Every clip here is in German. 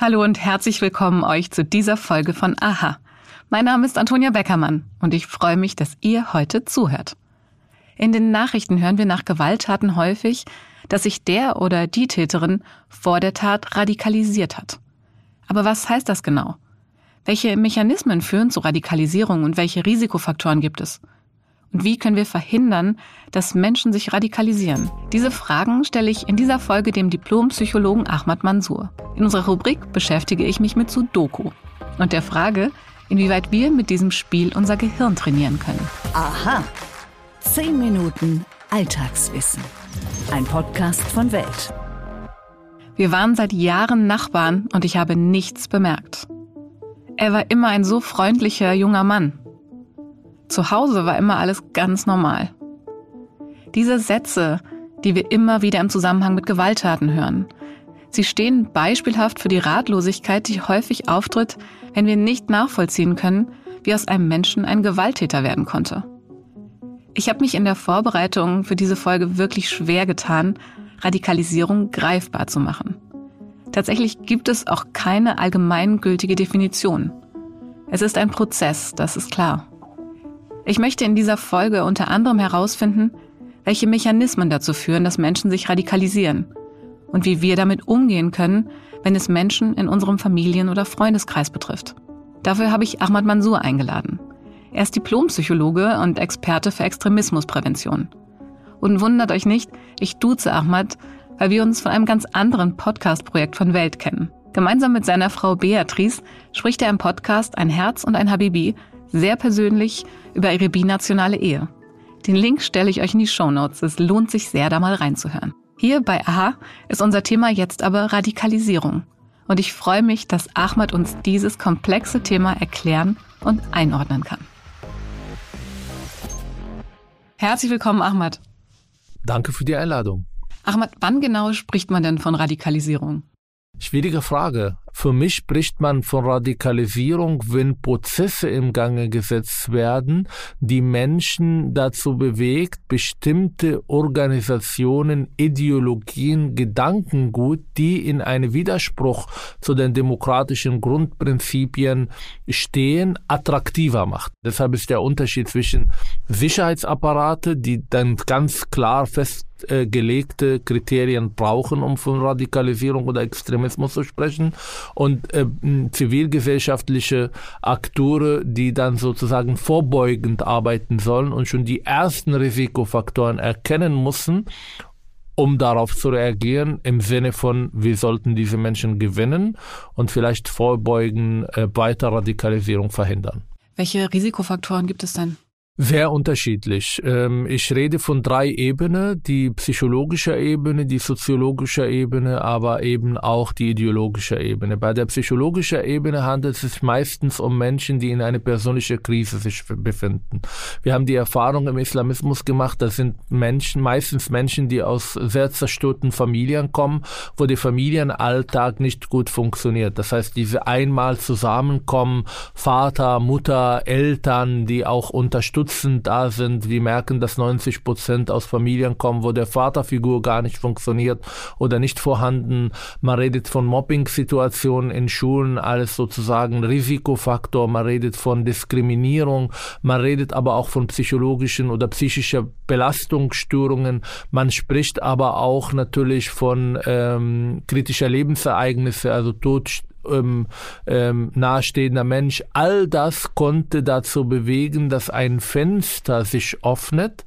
Hallo und herzlich willkommen euch zu dieser Folge von Aha. Mein Name ist Antonia Beckermann und ich freue mich, dass ihr heute zuhört. In den Nachrichten hören wir nach Gewalttaten häufig, dass sich der oder die Täterin vor der Tat radikalisiert hat. Aber was heißt das genau? Welche Mechanismen führen zu Radikalisierung und welche Risikofaktoren gibt es? Und wie können wir verhindern, dass Menschen sich radikalisieren? Diese Fragen stelle ich in dieser Folge dem Diplompsychologen Ahmad Mansour. In unserer Rubrik beschäftige ich mich mit Sudoku und der Frage, inwieweit wir mit diesem Spiel unser Gehirn trainieren können. Aha. Zehn Minuten Alltagswissen. Ein Podcast von Welt. Wir waren seit Jahren Nachbarn und ich habe nichts bemerkt. Er war immer ein so freundlicher junger Mann, zu Hause war immer alles ganz normal. Diese Sätze, die wir immer wieder im Zusammenhang mit Gewalttaten hören, sie stehen beispielhaft für die Ratlosigkeit, die häufig auftritt, wenn wir nicht nachvollziehen können, wie aus einem Menschen ein Gewalttäter werden konnte. Ich habe mich in der Vorbereitung für diese Folge wirklich schwer getan, Radikalisierung greifbar zu machen. Tatsächlich gibt es auch keine allgemeingültige Definition. Es ist ein Prozess, das ist klar. Ich möchte in dieser Folge unter anderem herausfinden, welche Mechanismen dazu führen, dass Menschen sich radikalisieren und wie wir damit umgehen können, wenn es Menschen in unserem Familien- oder Freundeskreis betrifft. Dafür habe ich Ahmad Mansour eingeladen. Er ist Diplompsychologe und Experte für Extremismusprävention. Und wundert euch nicht, ich duze Ahmad, weil wir uns von einem ganz anderen Podcast-Projekt von Welt kennen. Gemeinsam mit seiner Frau Beatrice spricht er im Podcast Ein Herz und ein Habibi sehr persönlich über ihre binationale Ehe. Den Link stelle ich euch in die Show Notes. Es lohnt sich sehr, da mal reinzuhören. Hier bei AHA ist unser Thema jetzt aber Radikalisierung. Und ich freue mich, dass Ahmad uns dieses komplexe Thema erklären und einordnen kann. Herzlich willkommen, Ahmad. Danke für die Einladung. Ahmad, wann genau spricht man denn von Radikalisierung? Schwierige Frage. Für mich spricht man von Radikalisierung, wenn Prozesse im Gange gesetzt werden, die Menschen dazu bewegt, bestimmte Organisationen, Ideologien, Gedankengut, die in einem Widerspruch zu den demokratischen Grundprinzipien stehen, attraktiver macht. Deshalb ist der Unterschied zwischen Sicherheitsapparate, die dann ganz klar fest festgelegte Kriterien brauchen, um von Radikalisierung oder Extremismus zu sprechen und äh, zivilgesellschaftliche Akteure, die dann sozusagen vorbeugend arbeiten sollen und schon die ersten Risikofaktoren erkennen müssen, um darauf zu reagieren im Sinne von, wir sollten diese Menschen gewinnen und vielleicht vorbeugen, äh, weiter Radikalisierung verhindern. Welche Risikofaktoren gibt es denn? Sehr unterschiedlich. Ähm, ich rede von drei Ebenen, die psychologische Ebene, die soziologische Ebene, aber eben auch die ideologische Ebene. Bei der psychologischen Ebene handelt es sich meistens um Menschen, die in einer persönlichen Krise sich befinden. Wir haben die Erfahrung im Islamismus gemacht, das sind Menschen, meistens Menschen, die aus sehr zerstörten Familien kommen, wo der Familienalltag nicht gut funktioniert. Das heißt, diese einmal zusammenkommen, Vater, Mutter, Eltern, die auch unterstützen, Nutzen da sind. Wir merken, dass 90 Prozent aus Familien kommen, wo der Vaterfigur gar nicht funktioniert oder nicht vorhanden. Man redet von Mobbing-Situationen in Schulen als sozusagen Risikofaktor. Man redet von Diskriminierung. Man redet aber auch von psychologischen oder psychischen Belastungsstörungen. Man spricht aber auch natürlich von ähm, kritischer Lebensereignisse, also Tod, ähm, ähm, nahestehender Mensch, all das konnte dazu bewegen, dass ein Fenster sich öffnet.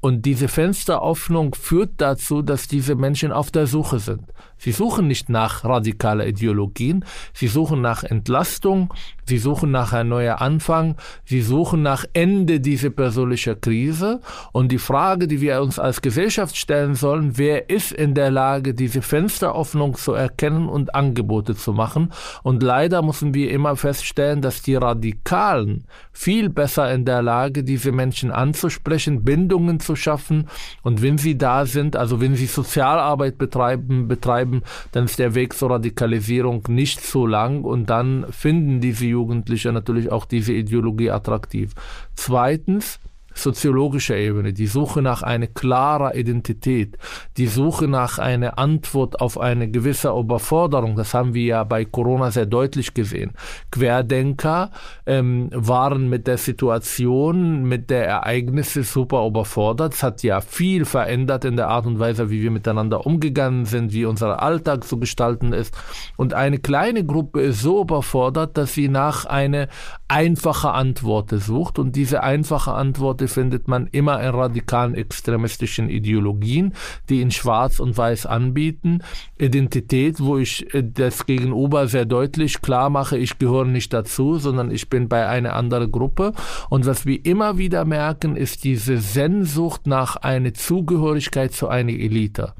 Und diese Fensteröffnung führt dazu, dass diese Menschen auf der Suche sind. Sie suchen nicht nach radikaler Ideologien, sie suchen nach Entlastung, Sie suchen nach einem neuen Anfang. Sie suchen nach Ende dieser persönlichen Krise. Und die Frage, die wir uns als Gesellschaft stellen sollen, wer ist in der Lage, diese Fensteröffnung zu erkennen und Angebote zu machen? Und leider müssen wir immer feststellen, dass die Radikalen viel besser in der Lage, diese Menschen anzusprechen, Bindungen zu schaffen. Und wenn sie da sind, also wenn sie Sozialarbeit betreiben, betreiben, dann ist der Weg zur Radikalisierung nicht so lang und dann finden diese Jugendliche natürlich auch diese Ideologie attraktiv. Zweitens, soziologischer Ebene, die Suche nach einer klarer Identität, die Suche nach einer Antwort auf eine gewisse Überforderung, das haben wir ja bei Corona sehr deutlich gesehen. Querdenker ähm, waren mit der Situation, mit der Ereignisse super überfordert. Es hat ja viel verändert in der Art und Weise, wie wir miteinander umgegangen sind, wie unser Alltag zu gestalten ist. Und eine kleine Gruppe ist so überfordert, dass sie nach einer einfachen Antwort sucht. Und diese einfache Antwort findet man immer in radikalen extremistischen Ideologien, die in Schwarz und Weiß anbieten. Identität, wo ich äh, das Gegenüber sehr deutlich klar mache, ich gehöre nicht dazu, sondern ich bin bei einer anderen Gruppe. Und was wir immer wieder merken, ist diese Sehnsucht nach einer Zugehörigkeit zu einer Elite.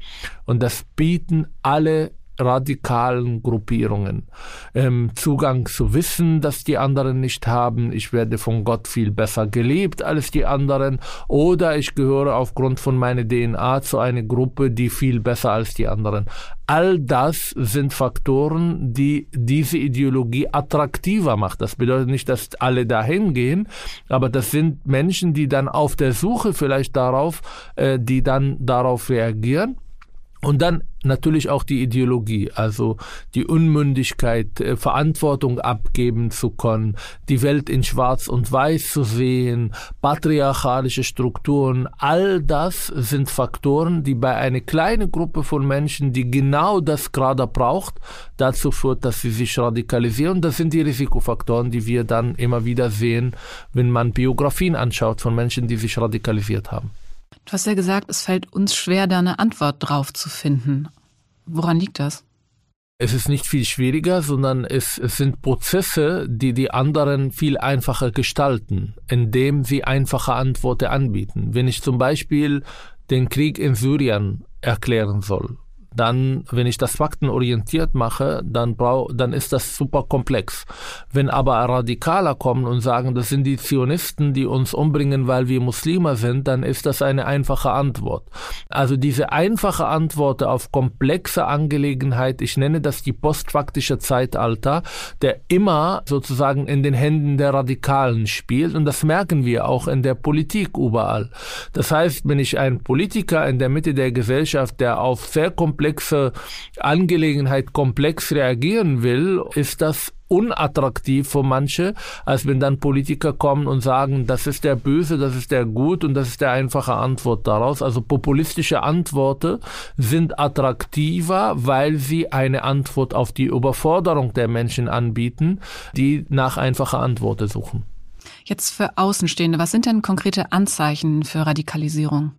Und das bieten alle radikalen Gruppierungen. Ähm, Zugang zu Wissen, das die anderen nicht haben. Ich werde von Gott viel besser gelebt als die anderen. Oder ich gehöre aufgrund von meiner DNA zu einer Gruppe, die viel besser als die anderen. All das sind Faktoren, die diese Ideologie attraktiver macht. Das bedeutet nicht, dass alle dahin gehen, aber das sind Menschen, die dann auf der Suche vielleicht darauf, äh, die dann darauf reagieren und dann natürlich auch die Ideologie, also die Unmündigkeit, äh, Verantwortung abgeben zu können, die Welt in Schwarz und Weiß zu sehen, patriarchalische Strukturen, all das sind Faktoren, die bei einer kleinen Gruppe von Menschen, die genau das gerade braucht, dazu führt, dass sie sich radikalisieren. Das sind die Risikofaktoren, die wir dann immer wieder sehen, wenn man Biografien anschaut von Menschen, die sich radikalisiert haben. Du hast ja gesagt, es fällt uns schwer, da eine Antwort drauf zu finden. Woran liegt das? Es ist nicht viel schwieriger, sondern es, es, sind Prozesse, die die anderen viel einfacher gestalten, indem sie einfache Antworten anbieten. Wenn ich zum Beispiel den Krieg in Syrien erklären soll, dann, wenn ich das faktenorientiert mache, dann, brau, dann ist das super komplex. Wenn aber Radikaler kommen und sagen, das sind die Zionisten, die uns umbringen, weil wir Muslime sind, dann ist das eine einfache Antwort. Also diese einfache Antwort auf komplexe Angelegenheit, ich nenne das die postfaktische Zeitalter, der immer sozusagen in den Händen der Radikalen spielt und das merken wir auch in der Politik überall. Das heißt, wenn ich ein Politiker in der Mitte der Gesellschaft, der auf sehr komplexe komplexe Angelegenheit komplex reagieren will, ist das unattraktiv für manche, als wenn dann Politiker kommen und sagen, das ist der Böse, das ist der Gut und das ist der einfache Antwort daraus. Also populistische Antworten sind attraktiver, weil sie eine Antwort auf die Überforderung der Menschen anbieten, die nach einfacher Antworten suchen. Jetzt für Außenstehende, was sind denn konkrete Anzeichen für Radikalisierung?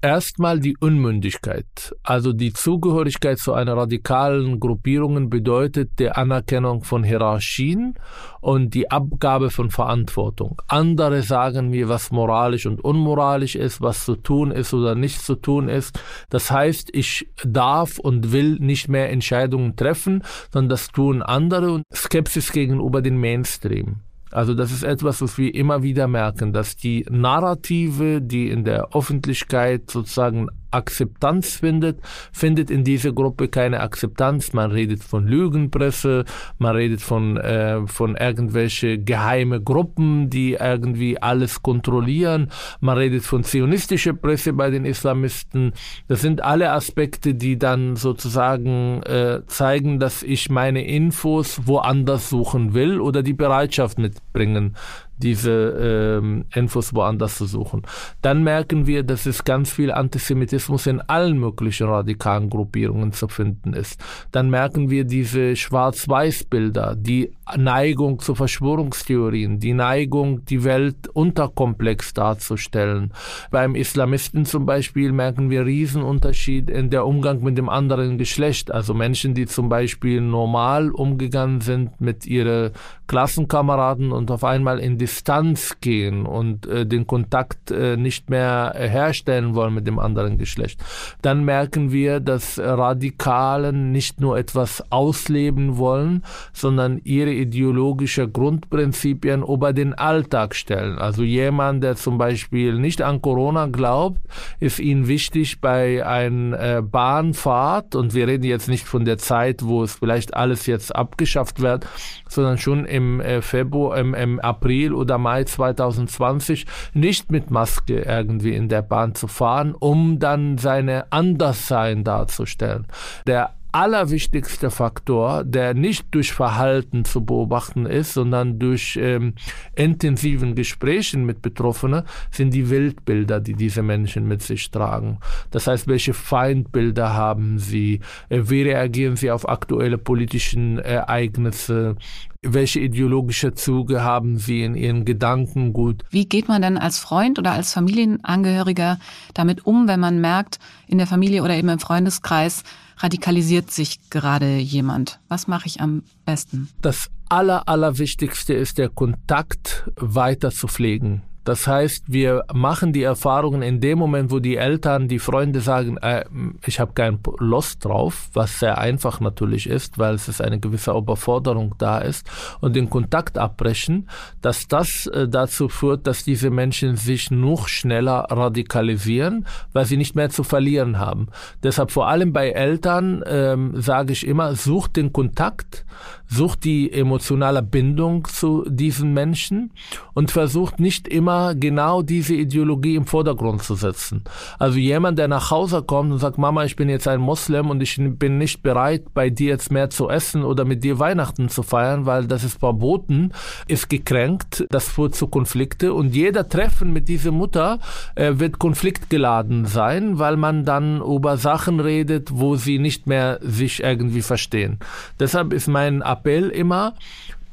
Erstmal die Unmündigkeit. Also die Zugehörigkeit zu einer radikalen Gruppierung bedeutet die Anerkennung von Hierarchien und die Abgabe von Verantwortung. Andere sagen mir, was moralisch und unmoralisch ist, was zu tun ist oder nicht zu tun ist. Das heißt, ich darf und will nicht mehr Entscheidungen treffen, sondern das tun andere und Skepsis gegenüber den Mainstream. Also das ist etwas, was wir immer wieder merken, dass die Narrative, die in der Öffentlichkeit sozusagen Akzeptanz findet, findet in dieser Gruppe keine Akzeptanz. Man redet von Lügenpresse, man redet von, äh, von irgendwelche geheime Gruppen, die irgendwie alles kontrollieren. Man redet von zionistischer Presse bei den Islamisten. Das sind alle Aspekte, die dann sozusagen äh, zeigen, dass ich meine Infos woanders suchen will oder die Bereitschaft mitbringen, diese ähm, Infos woanders zu suchen. Dann merken wir, dass es ganz viel Antisemitismus in allen möglichen radikalen Gruppierungen zu finden ist. Dann merken wir diese Schwarz-Weiß-Bilder, die Neigung zu Verschwörungstheorien, die Neigung, die Welt unterkomplex darzustellen. Beim Islamisten zum Beispiel merken wir Riesenunterschied in der Umgang mit dem anderen Geschlecht. Also Menschen, die zum Beispiel normal umgegangen sind mit ihren Klassenkameraden und auf einmal in Distanz gehen und äh, den Kontakt äh, nicht mehr herstellen wollen mit dem anderen Geschlecht. Dann merken wir, dass Radikalen nicht nur etwas ausleben wollen, sondern ihre ideologische Grundprinzipien über den Alltag stellen. Also jemand, der zum Beispiel nicht an Corona glaubt, ist ihm wichtig bei einer äh, Bahnfahrt, und wir reden jetzt nicht von der Zeit, wo es vielleicht alles jetzt abgeschafft wird, sondern schon im äh, Februar, im, im April oder Mai 2020 nicht mit Maske irgendwie in der Bahn zu fahren, um dann seine Anderssein darzustellen. Der allerwichtigste Faktor, der nicht durch Verhalten zu beobachten ist, sondern durch ähm, intensiven Gesprächen mit Betroffenen, sind die Weltbilder, die diese Menschen mit sich tragen. Das heißt, welche Feindbilder haben sie? Äh, wie reagieren sie auf aktuelle politische Ereignisse? Welche ideologische Züge haben Sie in Ihren Gedankengut? Wie geht man denn als Freund oder als Familienangehöriger damit um, wenn man merkt, in der Familie oder eben im Freundeskreis radikalisiert sich gerade jemand? Was mache ich am besten? Das aller, allerwichtigste ist der Kontakt weiter zu pflegen. Das heißt, wir machen die Erfahrungen in dem Moment, wo die Eltern, die Freunde sagen, äh, ich habe keinen Lust drauf, was sehr einfach natürlich ist, weil es ist eine gewisse Überforderung da ist und den Kontakt abbrechen, dass das äh, dazu führt, dass diese Menschen sich noch schneller radikalisieren, weil sie nicht mehr zu verlieren haben. Deshalb vor allem bei Eltern ähm, sage ich immer, sucht den Kontakt, sucht die emotionale Bindung zu diesen Menschen und versucht nicht immer genau diese Ideologie im Vordergrund zu setzen. Also jemand, der nach Hause kommt und sagt, Mama, ich bin jetzt ein Moslem und ich bin nicht bereit, bei dir jetzt mehr zu essen oder mit dir Weihnachten zu feiern, weil das ist verboten, ist gekränkt, das führt zu Konflikte und jeder Treffen mit dieser Mutter äh, wird konfliktgeladen sein, weil man dann über Sachen redet, wo sie nicht mehr sich irgendwie verstehen. Deshalb ist mein Appell immer,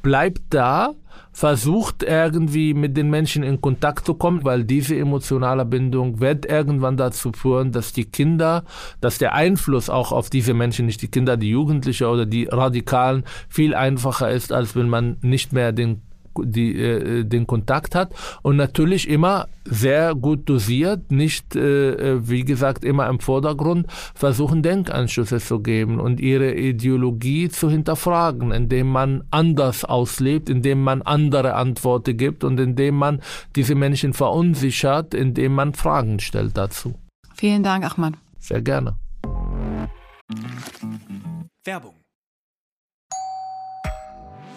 bleibt da, versucht irgendwie mit den Menschen in Kontakt zu kommen, weil diese emotionale Bindung wird irgendwann dazu führen, dass die Kinder, dass der Einfluss auch auf diese Menschen, nicht die Kinder, die Jugendlichen oder die Radikalen, viel einfacher ist, als wenn man nicht mehr den die, äh, den Kontakt hat und natürlich immer sehr gut dosiert, nicht, äh, äh, wie gesagt, immer im Vordergrund, versuchen Denkanschlüsse zu geben und ihre Ideologie zu hinterfragen, indem man anders auslebt, indem man andere Antworten gibt und indem man diese Menschen verunsichert, indem man Fragen stellt dazu. Vielen Dank, Ahmad. Sehr gerne. Werbung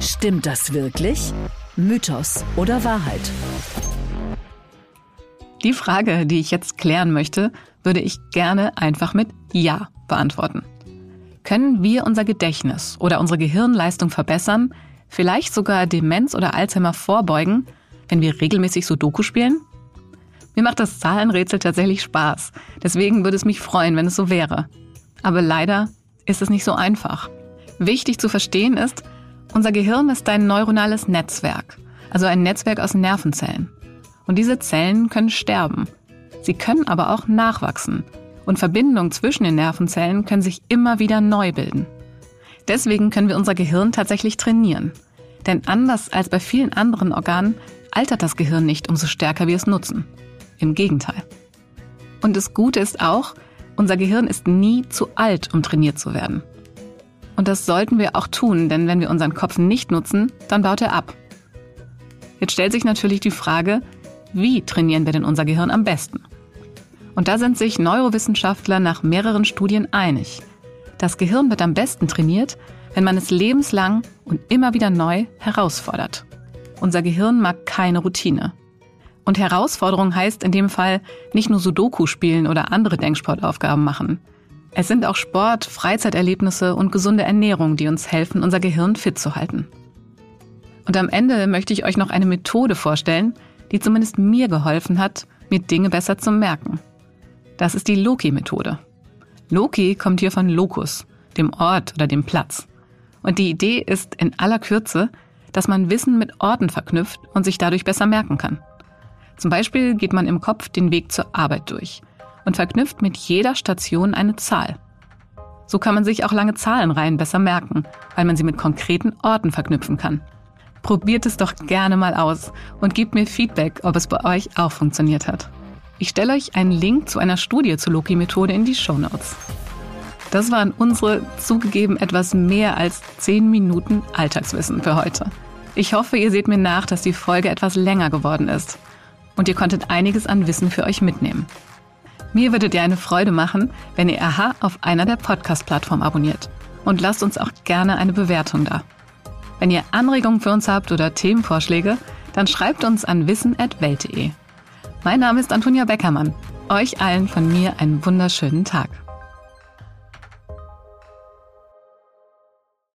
Stimmt das wirklich? Mythos oder Wahrheit? Die Frage, die ich jetzt klären möchte, würde ich gerne einfach mit Ja beantworten. Können wir unser Gedächtnis oder unsere Gehirnleistung verbessern, vielleicht sogar Demenz oder Alzheimer vorbeugen, wenn wir regelmäßig Sudoku spielen? Mir macht das Zahlenrätsel tatsächlich Spaß. Deswegen würde es mich freuen, wenn es so wäre. Aber leider ist es nicht so einfach. Wichtig zu verstehen ist, unser Gehirn ist ein neuronales Netzwerk, also ein Netzwerk aus Nervenzellen. Und diese Zellen können sterben. Sie können aber auch nachwachsen. Und Verbindungen zwischen den Nervenzellen können sich immer wieder neu bilden. Deswegen können wir unser Gehirn tatsächlich trainieren. Denn anders als bei vielen anderen Organen altert das Gehirn nicht, umso stärker wir es nutzen. Im Gegenteil. Und das Gute ist auch, unser Gehirn ist nie zu alt, um trainiert zu werden. Und das sollten wir auch tun, denn wenn wir unseren Kopf nicht nutzen, dann baut er ab. Jetzt stellt sich natürlich die Frage, wie trainieren wir denn unser Gehirn am besten? Und da sind sich Neurowissenschaftler nach mehreren Studien einig. Das Gehirn wird am besten trainiert, wenn man es lebenslang und immer wieder neu herausfordert. Unser Gehirn mag keine Routine. Und Herausforderung heißt in dem Fall nicht nur Sudoku spielen oder andere Denksportaufgaben machen. Es sind auch Sport, Freizeiterlebnisse und gesunde Ernährung, die uns helfen, unser Gehirn fit zu halten. Und am Ende möchte ich euch noch eine Methode vorstellen, die zumindest mir geholfen hat, mir Dinge besser zu merken. Das ist die Loki-Methode. Loki kommt hier von Locus, dem Ort oder dem Platz. Und die Idee ist in aller Kürze, dass man Wissen mit Orten verknüpft und sich dadurch besser merken kann. Zum Beispiel geht man im Kopf den Weg zur Arbeit durch und verknüpft mit jeder Station eine Zahl. So kann man sich auch lange Zahlenreihen besser merken, weil man sie mit konkreten Orten verknüpfen kann. Probiert es doch gerne mal aus und gebt mir Feedback, ob es bei euch auch funktioniert hat. Ich stelle euch einen Link zu einer Studie zur Loki-Methode in die Show Notes. Das waren unsere zugegeben etwas mehr als 10 Minuten Alltagswissen für heute. Ich hoffe, ihr seht mir nach, dass die Folge etwas länger geworden ist und ihr konntet einiges an Wissen für euch mitnehmen. Mir würdet ihr eine Freude machen, wenn ihr Aha auf einer der Podcast-Plattformen abonniert und lasst uns auch gerne eine Bewertung da. Wenn ihr Anregungen für uns habt oder Themenvorschläge, dann schreibt uns an wissen.welt.de. Mein Name ist Antonia Beckermann. Euch allen von mir einen wunderschönen Tag.